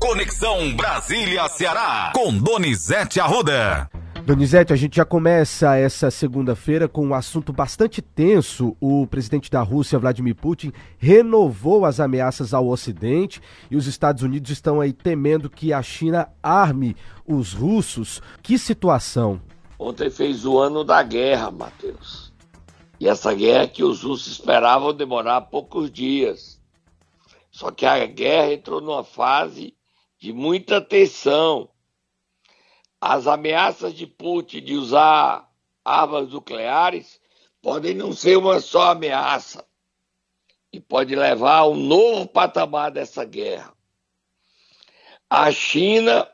Conexão Brasília-Ceará, com Donizete Arruda. Donizete, a gente já começa essa segunda-feira com um assunto bastante tenso. O presidente da Rússia, Vladimir Putin, renovou as ameaças ao Ocidente e os Estados Unidos estão aí temendo que a China arme os russos. Que situação? Ontem fez o ano da guerra, Matheus. E essa guerra que os russos esperavam demorar poucos dias. Só que a guerra entrou numa fase de muita tensão as ameaças de Putin de usar armas nucleares podem não ser uma só ameaça e pode levar a um novo patamar dessa guerra. A China,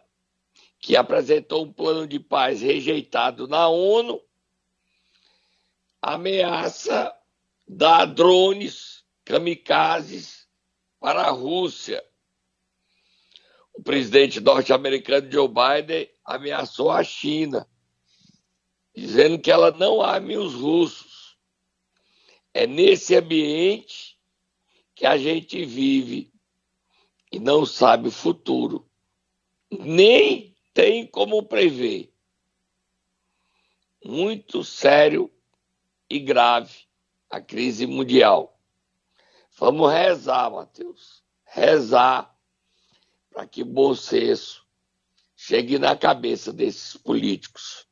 que apresentou um plano de paz rejeitado na ONU, ameaça dar drones kamikazes para a Rússia presidente norte-americano Joe Biden ameaçou a China, dizendo que ela não arme os russos. É nesse ambiente que a gente vive e não sabe o futuro. Nem tem como prever. Muito sério e grave a crise mundial. Vamos rezar, Mateus. Rezar para que bom senso chegue na cabeça desses políticos.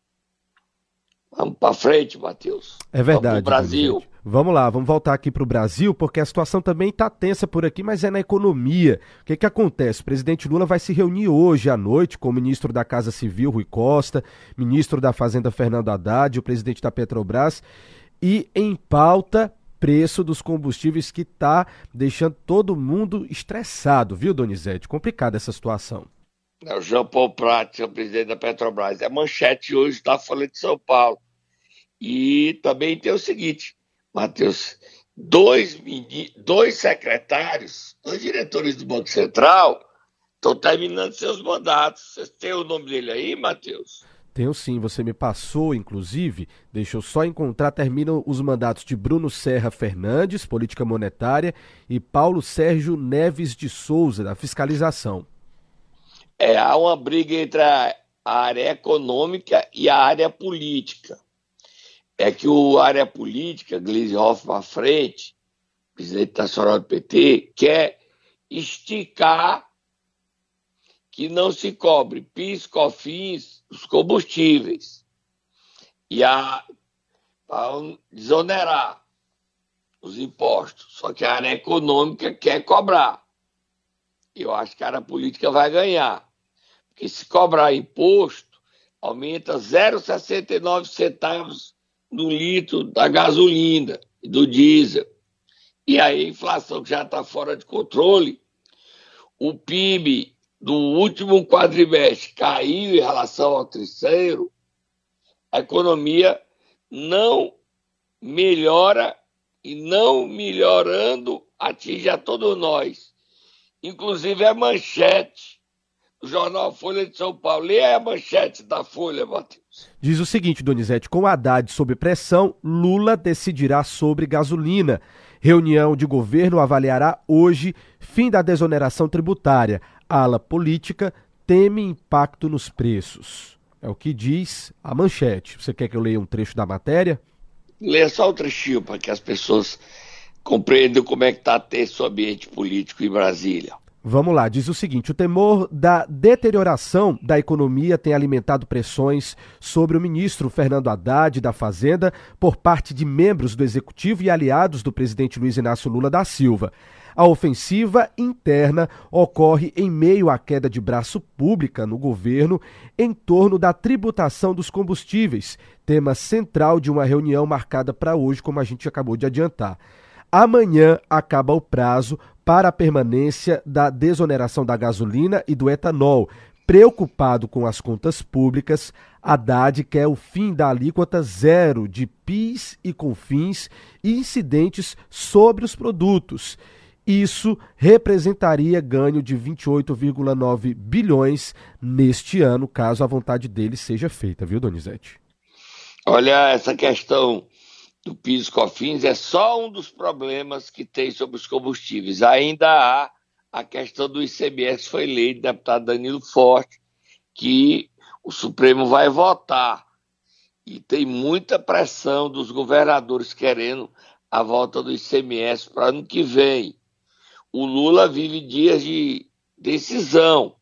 Vamos para frente, Matheus. É verdade. Vamos Brasil. Vamos lá, vamos voltar aqui para o Brasil, porque a situação também está tensa por aqui, mas é na economia. O que, que acontece? O presidente Lula vai se reunir hoje à noite com o ministro da Casa Civil, Rui Costa, ministro da Fazenda, Fernando Haddad, o presidente da Petrobras, e em pauta preço dos combustíveis que está deixando todo mundo estressado, viu, Donizete? Complicada essa situação. É o João Paulo Prat, o presidente da Petrobras. É manchete hoje da Folha de São Paulo. E também tem o seguinte, Matheus, dois, dois secretários, dois diretores do Banco Central estão terminando seus mandatos. Você tem o nome dele aí, Matheus? Tenho sim, você me passou, inclusive, deixa eu só encontrar, terminam os mandatos de Bruno Serra Fernandes, Política Monetária, e Paulo Sérgio Neves de Souza, da Fiscalização. É, há uma briga entre a área econômica e a área política. É que o área política, Gleisi Hoffmann à frente, presidente nacional do PT, quer esticar que não se cobre PIS, COFINS, os combustíveis. E a para desonerar os impostos. Só que a área econômica quer cobrar. Eu acho que a área política vai ganhar. Porque se cobrar imposto, aumenta 0,69 centavos no litro da gasolina e do diesel. E aí a inflação que já está fora de controle, o PIB do último quadrimestre caiu em relação ao terceiro, a economia não melhora e não melhorando atinge a todos nós. Inclusive a manchete do jornal Folha de São Paulo. Lê a manchete da Folha, Matheus. Diz o seguinte, Donizete, com Haddad sob pressão, Lula decidirá sobre gasolina. Reunião de governo avaliará hoje fim da desoneração tributária ala política teme impacto nos preços. É o que diz a manchete. Você quer que eu leia um trecho da matéria? Leia só o trechinho para que as pessoas compreendam como é que está esse ambiente político em Brasília. Vamos lá, diz o seguinte: o temor da deterioração da economia tem alimentado pressões sobre o ministro Fernando Haddad da Fazenda por parte de membros do executivo e aliados do presidente Luiz Inácio Lula da Silva. A ofensiva interna ocorre em meio à queda de braço pública no governo em torno da tributação dos combustíveis, tema central de uma reunião marcada para hoje, como a gente acabou de adiantar. Amanhã acaba o prazo para a permanência da desoneração da gasolina e do etanol. Preocupado com as contas públicas, Haddad quer o fim da alíquota zero de PIS e CONFINS e incidentes sobre os produtos. Isso representaria ganho de 28,9 bilhões neste ano, caso a vontade dele seja feita, viu, Donizete? Olha, essa questão do PIS COFINS é só um dos problemas que tem sobre os combustíveis. Ainda há a questão do ICMS foi lei do deputado Danilo Forte, que o Supremo vai votar. E tem muita pressão dos governadores querendo a volta do ICMS para ano que vem. O Lula vive dias de decisão.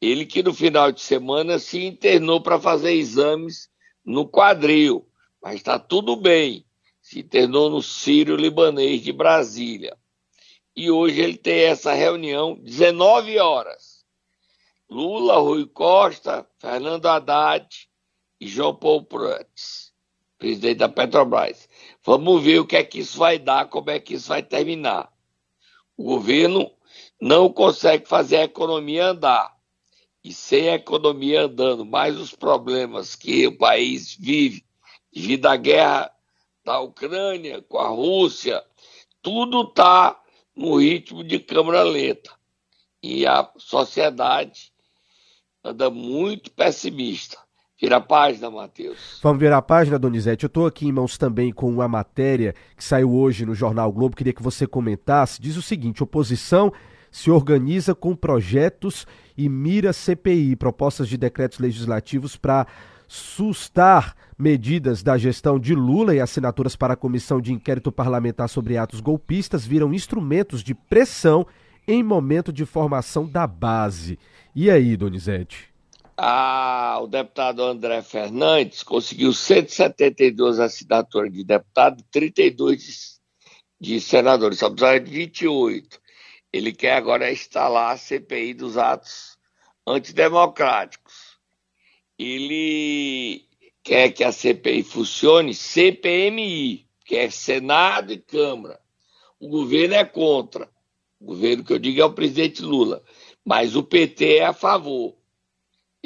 Ele que no final de semana se internou para fazer exames no quadril, mas está tudo bem. Se internou no Sírio Libanês de Brasília. E hoje ele tem essa reunião, 19 horas. Lula, Rui Costa, Fernando Haddad e João Paulo Prats, presidente da Petrobras. Vamos ver o que é que isso vai dar, como é que isso vai terminar. O governo não consegue fazer a economia andar. E sem a economia andando, mais os problemas que o país vive, devido à guerra da Ucrânia com a Rússia, tudo está no ritmo de câmara lenta. E a sociedade anda muito pessimista. Vira a página, Matheus. Vamos virar a página, Donizete. Eu estou aqui em mãos também com uma matéria que saiu hoje no Jornal Globo. Queria que você comentasse. Diz o seguinte: oposição se organiza com projetos e mira CPI, propostas de decretos legislativos para sustar medidas da gestão de Lula e assinaturas para a comissão de inquérito parlamentar sobre atos golpistas viram instrumentos de pressão em momento de formação da base. E aí, Donizete? Ah, o deputado André Fernandes conseguiu 172 assinaturas de deputado e 32 de, de senadores, só precisava de 28. Ele quer agora instalar a CPI dos atos antidemocráticos. Ele quer que a CPI funcione CPMI, que é Senado e Câmara. O governo é contra. O governo que eu digo é o presidente Lula. Mas o PT é a favor.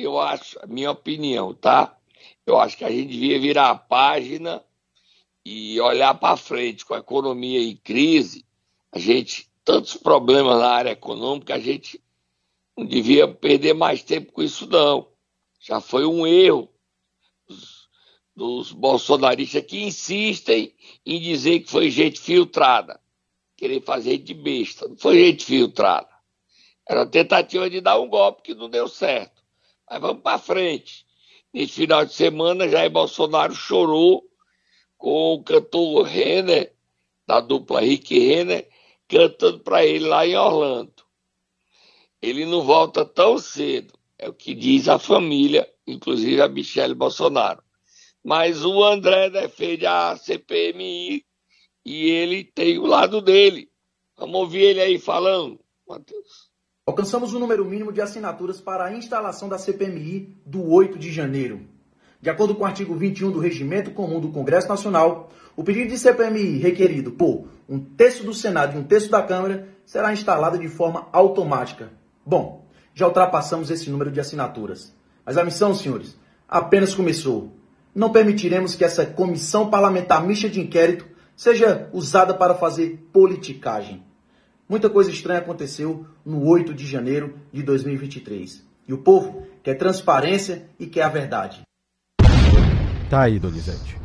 Eu acho, a minha opinião, tá? Eu acho que a gente devia virar a página e olhar para frente com a economia em crise. A gente, tantos problemas na área econômica, a gente não devia perder mais tempo com isso, não. Já foi um erro dos, dos bolsonaristas que insistem em dizer que foi gente filtrada. Querer fazer de besta. Não foi gente filtrada. Era uma tentativa de dar um golpe que não deu certo. Mas vamos para frente. Nesse final de semana, Jair Bolsonaro chorou com o cantor Renner, da dupla Rick Renner, cantando para ele lá em Orlando. Ele não volta tão cedo, é o que diz a família, inclusive a Michelle Bolsonaro. Mas o André defende a CPMI e ele tem o lado dele. Vamos ouvir ele aí falando, Matheus. Alcançamos o número mínimo de assinaturas para a instalação da CPMI do 8 de janeiro. De acordo com o artigo 21 do Regimento Comum do Congresso Nacional, o pedido de CPMI requerido por um terço do Senado e um terço da Câmara será instalado de forma automática. Bom, já ultrapassamos esse número de assinaturas. Mas a missão, senhores, apenas começou. Não permitiremos que essa comissão parlamentar mista de inquérito seja usada para fazer politicagem. Muita coisa estranha aconteceu no 8 de janeiro de 2023. E o povo quer transparência e quer a verdade. Tá aí, Donizete.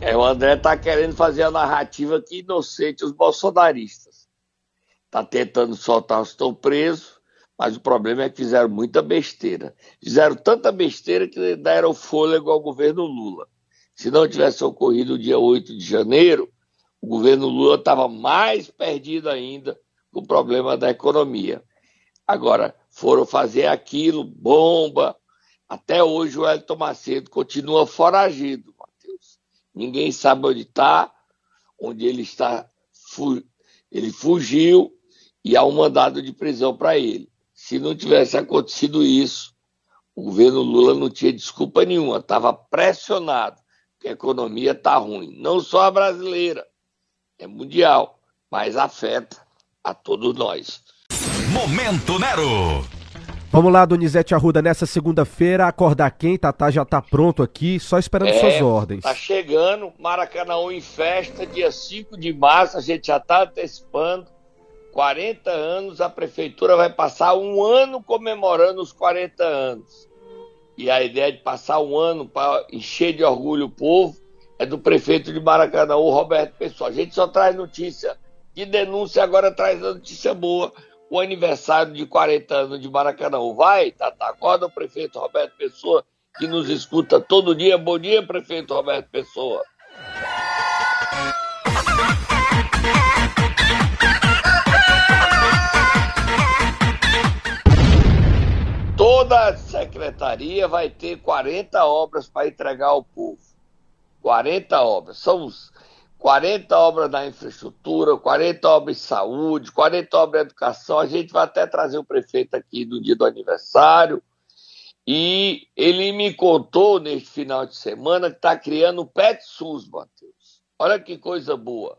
É, o André tá querendo fazer a narrativa que inocente os bolsonaristas. Tá tentando soltar os estão presos, mas o problema é que fizeram muita besteira. Fizeram tanta besteira que deram fôlego ao governo Lula. Se não tivesse ocorrido o dia 8 de janeiro, o governo Lula estava mais perdido ainda o problema da economia. Agora, foram fazer aquilo, bomba. Até hoje o Elton Macedo continua foragido, Matheus. Ninguém sabe onde está, onde ele está. Ele fugiu e há um mandado de prisão para ele. Se não tivesse acontecido isso, o governo Lula não tinha desculpa nenhuma, estava pressionado, porque a economia está ruim. Não só a brasileira, é mundial, mas afeta a todos nós. Momento Nero. Vamos lá, Donizete Arruda, nessa segunda-feira, acordar quem? Tatá já tá pronto aqui, só esperando é, suas ordens. Tá chegando, Maracanã em festa, dia 5 de março, a gente já tá antecipando. 40 anos, a prefeitura vai passar um ano comemorando os 40 anos. E a ideia de passar um ano para encher de orgulho o povo é do prefeito de Maracanã, o Roberto Pessoa. A gente só traz notícia de denúncia agora traz a notícia boa. o aniversário de 40 anos de Maracanã. Vai, Tata, acorda o prefeito Roberto Pessoa, que nos escuta todo dia. Bom dia, prefeito Roberto Pessoa. Toda secretaria vai ter 40 obras para entregar ao povo. 40 obras. São os 40 obras da infraestrutura, 40 obras de saúde, 40 obras de educação. A gente vai até trazer o prefeito aqui no dia do aniversário. E ele me contou neste final de semana que está criando o Pet SUS, Matheus. Olha que coisa boa.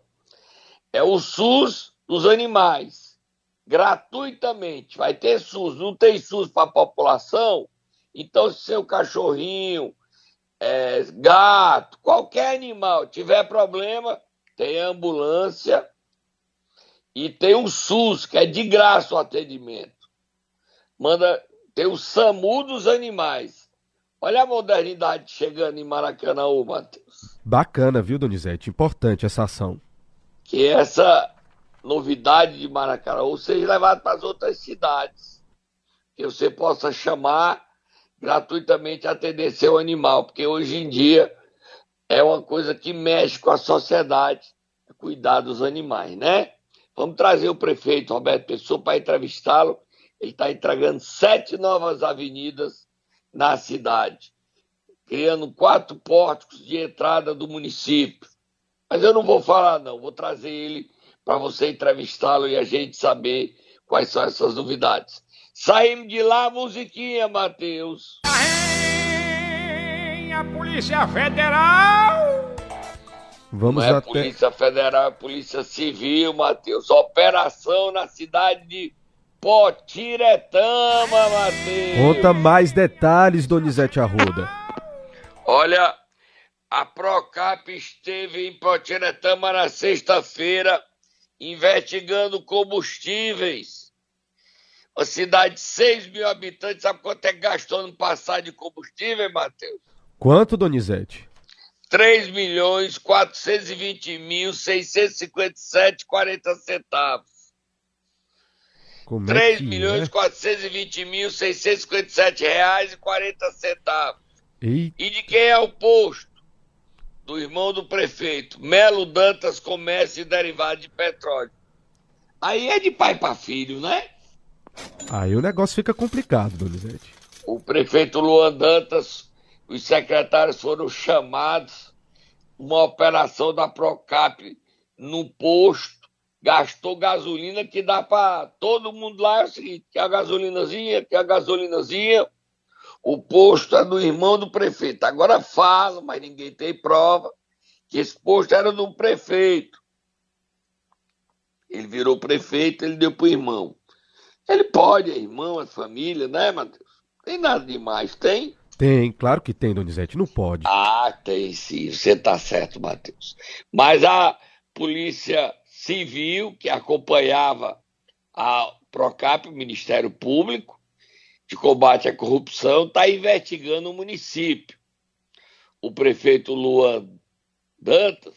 É o SUS dos animais, gratuitamente. Vai ter SUS, não tem SUS para a população? Então, se seu cachorrinho, é, gato, qualquer animal tiver problema, tem ambulância e tem o SUS, que é de graça o atendimento. Manda, tem o SAMU dos animais. Olha a modernidade chegando em Maracanã, Matheus. Bacana, viu, Donizete? Importante essa ação. Que essa novidade de Maracanã seja levada para as outras cidades. Que você possa chamar gratuitamente atender seu animal, porque hoje em dia é uma coisa que mexe com a sociedade, cuidar dos animais, né? Vamos trazer o prefeito Roberto Pessoa para entrevistá-lo. Ele está entregando sete novas avenidas na cidade, criando quatro pórticos de entrada do município. Mas eu não vou falar, não, vou trazer ele para você entrevistá-lo e a gente saber quais são essas novidades. Saímos de lá, musiquinha, Matheus. A Polícia Federal! Vamos Não é até... Polícia Federal, é Polícia Civil, Matheus. Operação na cidade de Potiretama, Matheus. Conta mais detalhes, Donizete Arruda. Olha, a Procap esteve em Potiretama na sexta-feira investigando combustíveis uma cidade de 6 mil habitantes, sabe quanto é que gastou no passado de combustível, Matheus? Quanto, Donizete? 3 milhões 420 mil 657 40 centavos. Como 3 é milhões é? 420 mil 657 reais e 40 centavos. E de quem é o posto? Do irmão do prefeito, Melo Dantas Comércio e Derivado de Petróleo. Aí é de pai para filho, né? Aí o negócio fica complicado, Donizete. O prefeito Luan Dantas, os secretários foram chamados, uma operação da Procap no posto, gastou gasolina que dá para todo mundo lá, é o seguinte, que a gasolinazinha, que a gasolinazinha, o posto é do irmão do prefeito. Agora fala, mas ninguém tem prova, que esse posto era do prefeito. Ele virou prefeito, ele deu para o irmão. Ele pode, é irmão, é família, né, Matheus? Tem nada demais, tem? Tem, claro que tem, Donizete, não pode. Ah, tem sim, você está certo, Matheus. Mas a Polícia Civil, que acompanhava a Procap, o Ministério Público, de combate à corrupção, está investigando o município. O prefeito Luan Dantas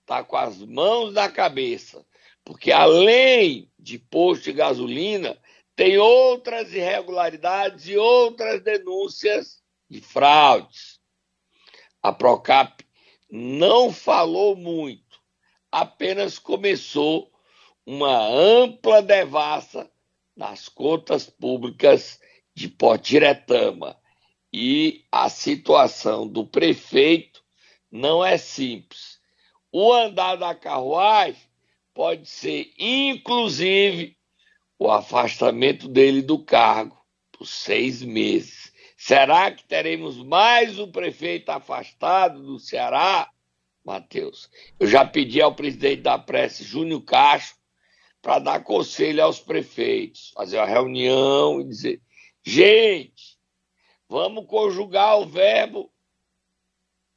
está com as mãos na cabeça, porque além de posto de gasolina, tem outras irregularidades e outras denúncias de fraudes. A Procap não falou muito, apenas começou uma ampla devassa nas contas públicas de Potiretama. E a situação do prefeito não é simples. O andar da carruagem pode ser, inclusive, o afastamento dele do cargo por seis meses. Será que teremos mais um prefeito afastado do Ceará, Matheus? Eu já pedi ao presidente da prece, Júnior Castro, para dar conselho aos prefeitos, fazer uma reunião e dizer: gente, vamos conjugar o verbo.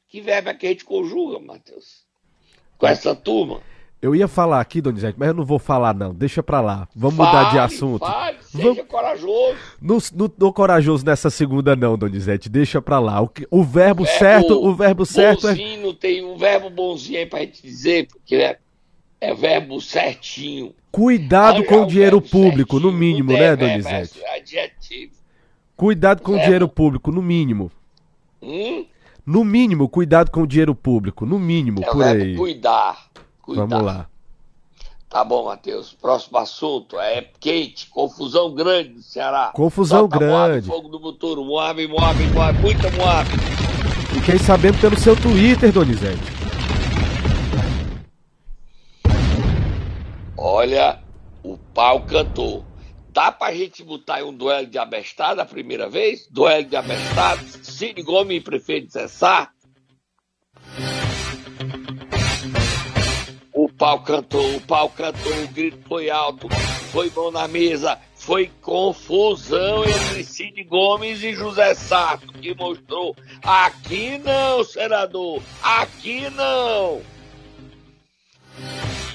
Que verbo é que a gente conjuga, Matheus? Com essa turma? Eu ia falar aqui, Donizete, mas eu não vou falar não, deixa pra lá. Vamos fale, mudar de assunto. Fale, seja Vamos... corajoso. Não, não tô corajoso nessa segunda não, Donizete, deixa pra lá. O, o verbo, certo, o verbo certo é... tem um verbo bonzinho aí pra gente dizer, porque é É verbo certinho. Cuidado Olha com o dinheiro verbo público, no certinho, mínimo, não né, é verbo, Donizete? É adjetivo. Cuidado com o Verbo. dinheiro público, no mínimo. Hum? No mínimo, cuidado com o dinheiro público, no mínimo, É por verbo aí. cuidar. Cuidar. Vamos lá. Tá bom, Matheus. Próximo assunto é quente, confusão grande no Ceará. Confusão Solta Moab, grande. fogo do motor, Moab, Moab, Moab, muita Moab. Fiquei sabendo pelo seu Twitter, Donizete. Olha, o pau cantou. Dá pra gente botar aí um duelo de abestado a primeira vez? Duelo de abestado? Cid Gomes e prefeito Zé pau cantou, o pau cantou, o grito foi alto, foi mão na mesa, foi confusão entre Cid Gomes e José Sato, que mostrou aqui não, senador, aqui não.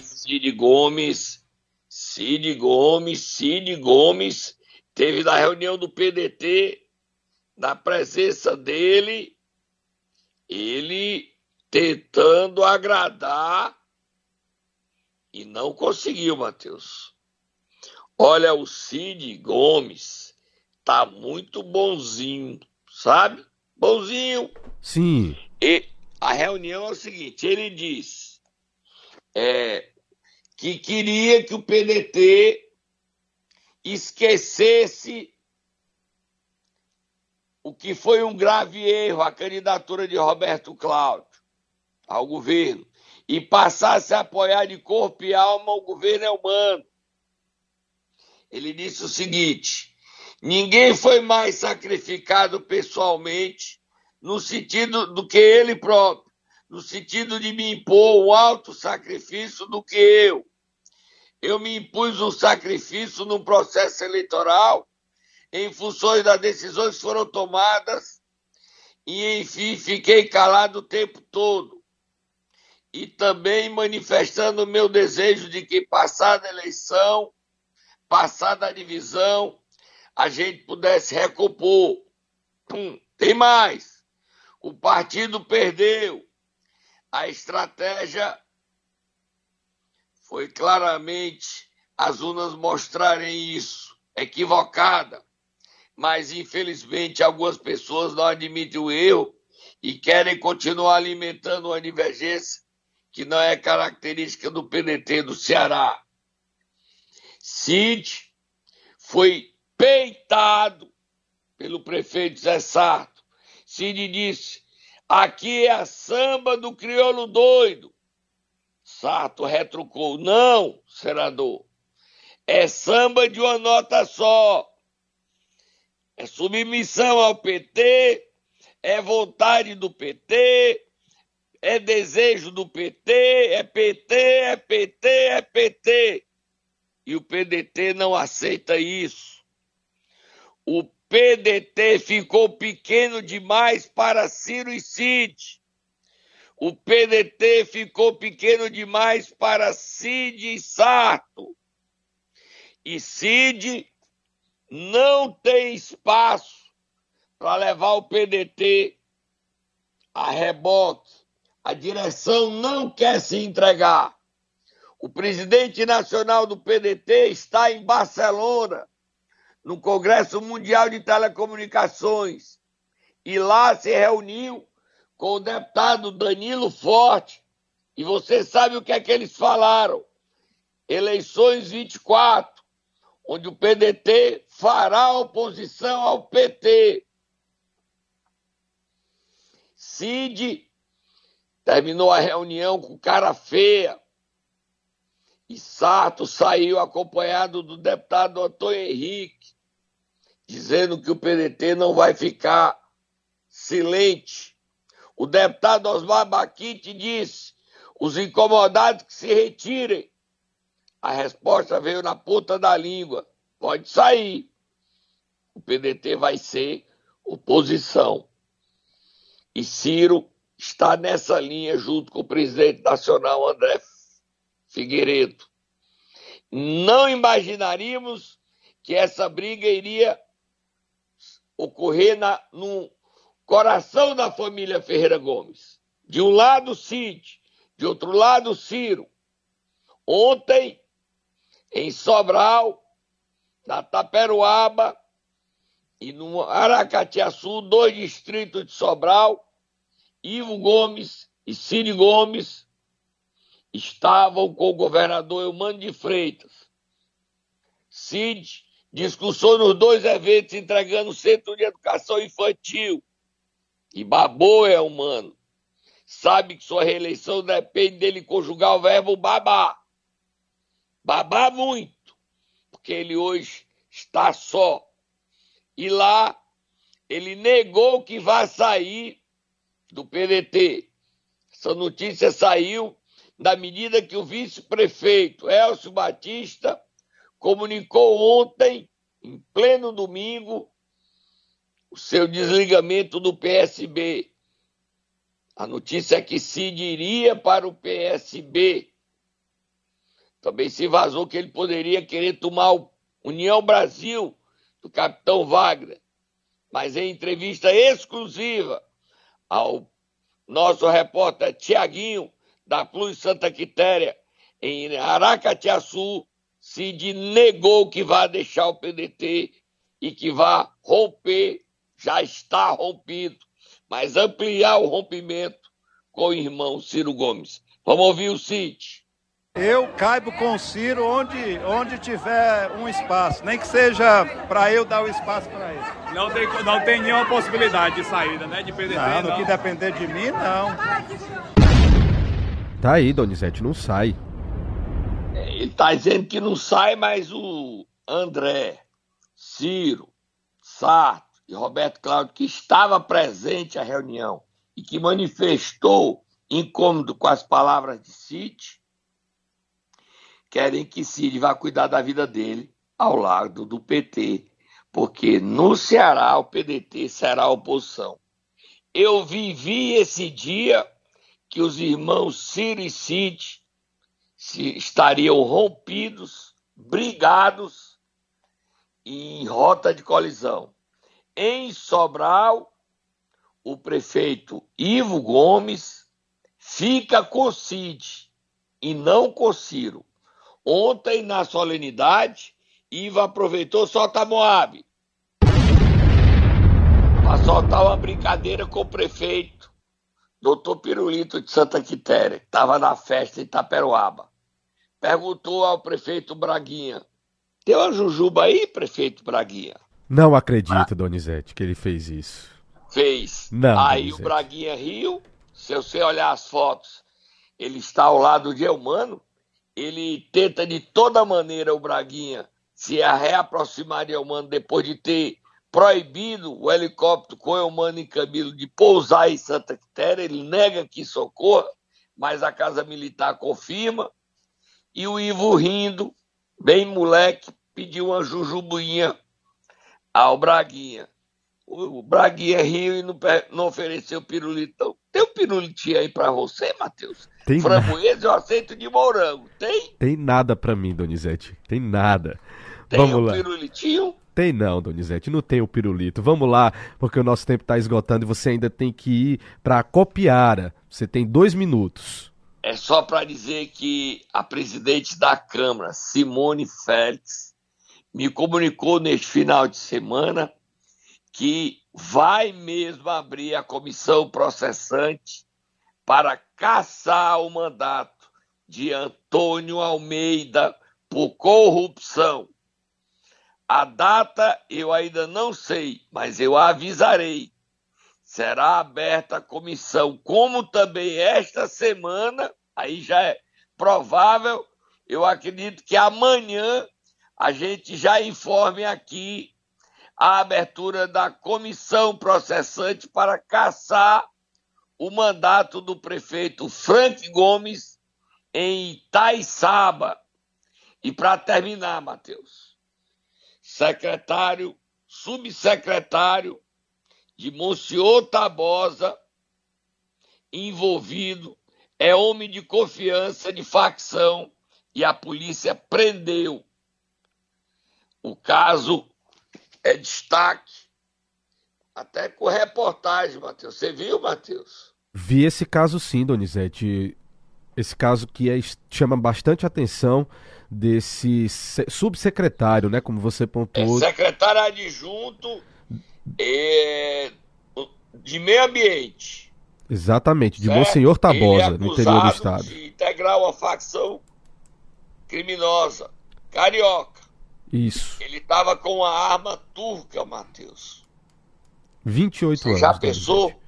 Cid Gomes, Cid Gomes, Cid Gomes teve na reunião do PDT, na presença dele, ele tentando agradar e não conseguiu, Matheus. Olha, o Cid Gomes tá muito bonzinho, sabe? Bonzinho. Sim. E a reunião é o seguinte: ele diz é, que queria que o PDT esquecesse o que foi um grave erro, a candidatura de Roberto Cláudio ao governo, e passasse a apoiar de corpo e alma o governo Elmano. Ele disse o seguinte: ninguém foi mais sacrificado pessoalmente no sentido do que ele próprio, no sentido de me impor um alto sacrifício do que eu. Eu me impus um sacrifício num processo eleitoral em função das decisões que foram tomadas e, enfim, fiquei calado o tempo todo. E também manifestando o meu desejo de que, passada a eleição, passada a divisão, a gente pudesse recompor. Hum, tem mais. O partido perdeu. A estratégia foi claramente as urnas mostrarem isso, equivocada. Mas, infelizmente, algumas pessoas não admitem o erro e querem continuar alimentando uma divergência que não é característica do PDT do Ceará. Cid foi peitado pelo prefeito Zé Sarto. Cid disse: aqui é a samba do crioulo doido. Sarto retrucou: não, senador, é samba de uma nota só. É submissão ao PT, é vontade do PT, é desejo do PT, é PT, é PT, é PT. E o PDT não aceita isso. O PDT ficou pequeno demais para Ciro e Cid. O PDT ficou pequeno demais para Cid e Sarto. E Cid não tem espaço para levar o PDT a reboque. A direção não quer se entregar. O presidente nacional do PDT está em Barcelona, no Congresso Mundial de Telecomunicações, e lá se reuniu com o deputado Danilo Forte. E você sabe o que é que eles falaram? Eleições 24, onde o PDT fará oposição ao PT. Cid terminou a reunião com cara feia. E Sarto saiu acompanhado do deputado Antônio Henrique, dizendo que o PDT não vai ficar silente. O deputado Osmar Baquite disse: os incomodados que se retirem. A resposta veio na ponta da língua: pode sair. O PDT vai ser oposição. E Ciro está nessa linha junto com o presidente nacional André Figueiredo. Não imaginaríamos que essa briga iria ocorrer na, no coração da família Ferreira Gomes. De um lado, Cid, de outro lado, Ciro. Ontem, em Sobral, na Taperoaba e no Aracatiaçu, dois distritos de Sobral, Ivo Gomes e Ciro Gomes estavam com o governador Eumano de Freitas. Cid discursou nos dois eventos entregando o Centro de Educação Infantil. E babou é humano. Sabe que sua reeleição depende dele conjugar o verbo babar. Babar muito, porque ele hoje está só. E lá ele negou que vai sair do PDT. Essa notícia saiu da medida que o vice-prefeito Elcio Batista comunicou ontem, em pleno domingo, o seu desligamento do PSB. A notícia é que Cid iria para o PSB. Também se vazou que ele poderia querer tomar o União Brasil do capitão Wagner. Mas em entrevista exclusiva ao nosso repórter Tiaguinho, da Plus Santa Quitéria, em Aracatiaçu, Cid negou que vai deixar o PDT e que vai romper, já está rompido, mas ampliar o rompimento com o irmão Ciro Gomes. Vamos ouvir o Cid. Eu caibo com o Ciro onde, onde tiver um espaço, nem que seja para eu dar o espaço para ele. Não tem, não tem nenhuma possibilidade de saída, né? De PDT. Não, no que depender de mim, não. Tá aí, Donizete, não sai. Ele está dizendo que não sai, mas o André, Ciro, Sarto e Roberto Cláudio, que estava presente à reunião e que manifestou incômodo com as palavras de Cid, querem que Cid vá cuidar da vida dele ao lado do PT, porque no Ceará o PDT será oposição. Eu vivi esse dia que os irmãos Ciro e Cid se estariam rompidos, brigados em rota de colisão. Em Sobral, o prefeito Ivo Gomes fica com Cid e não com Ciro. Ontem, na solenidade, Ivo aproveitou soltar Moab para soltar uma brincadeira com o prefeito doutor Pirulito de Santa Quitéria, que estava na festa em Itaperuaba, perguntou ao prefeito Braguinha: tem uma jujuba aí, prefeito Braguinha? Não acredito, ah. Donizete, que ele fez isso. Fez. Não, aí Donizete. o Braguinha riu. Se você olhar as fotos, ele está ao lado de Elmano. Ele tenta de toda maneira, o Braguinha, se reaproximar de Elmano depois de ter proibido o helicóptero com Eumano e Camilo de pousar em Santa Quitéria, ele nega que socorra, mas a Casa Militar confirma, e o Ivo rindo, bem moleque, pediu uma jujubuinha ao Braguinha. O Braguinha riu e não, não ofereceu pirulito. Tem um pirulitinho aí pra você, Matheus? Tem Framboesa eu aceito de morango. Tem? Tem nada pra mim, Donizete. Tem nada. Tem Vamos um lá. pirulitinho? Tem não, Donizete, não tem o pirulito. Vamos lá, porque o nosso tempo está esgotando e você ainda tem que ir para a Copiara. Você tem dois minutos. É só para dizer que a presidente da Câmara, Simone Félix, me comunicou neste final de semana que vai mesmo abrir a comissão processante para caçar o mandato de Antônio Almeida por corrupção. A data eu ainda não sei, mas eu avisarei. Será aberta a comissão, como também esta semana, aí já é provável, eu acredito que amanhã a gente já informe aqui a abertura da comissão processante para caçar o mandato do prefeito Frank Gomes em Itaiçaba. E para terminar, Matheus, secretário, subsecretário de Monsenhor Tabosa, envolvido, é homem de confiança de facção e a polícia prendeu. O caso é destaque, até com reportagem, Matheus. Você viu, Matheus? Vi esse caso sim, Donizete. Esse caso que é, chama bastante atenção desse subsecretário, né? Como você pontuou. É secretário adjunto é, de meio ambiente. Exatamente, de certo? Monsenhor Tabosa, é no interior do estado. De integrar uma facção criminosa, carioca. Isso. Ele estava com uma arma turca, Matheus. 28 Você anos. Já pensou?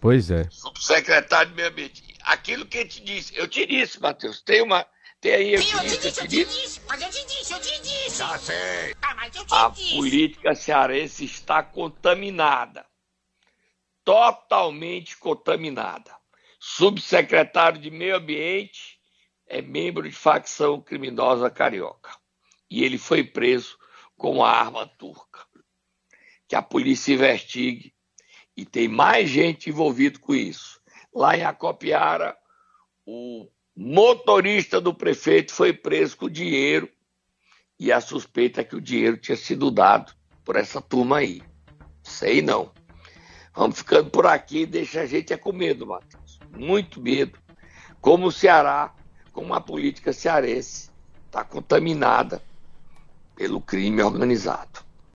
Pois é. Subsecretário de Meio Ambiente. Aquilo que eu te disse, eu te disse, Matheus, tem uma. Tem aí. Eu, Sim, eu, te disse, eu te disse, mas eu te disse, eu te disse. Já sei. Ah, mas eu te A disse. política cearense está contaminada. Totalmente contaminada. Subsecretário de Meio Ambiente é membro de facção criminosa carioca. E ele foi preso com a arma turca. Que a polícia investigue. E tem mais gente envolvida com isso. Lá em Acopiara, o motorista do prefeito foi preso com dinheiro e a suspeita é que o dinheiro tinha sido dado por essa turma aí. Sei não. Vamos ficando por aqui, deixa a gente é com medo, Matheus. Muito medo. Como o Ceará, como a política cearense está contaminada pelo crime organizado.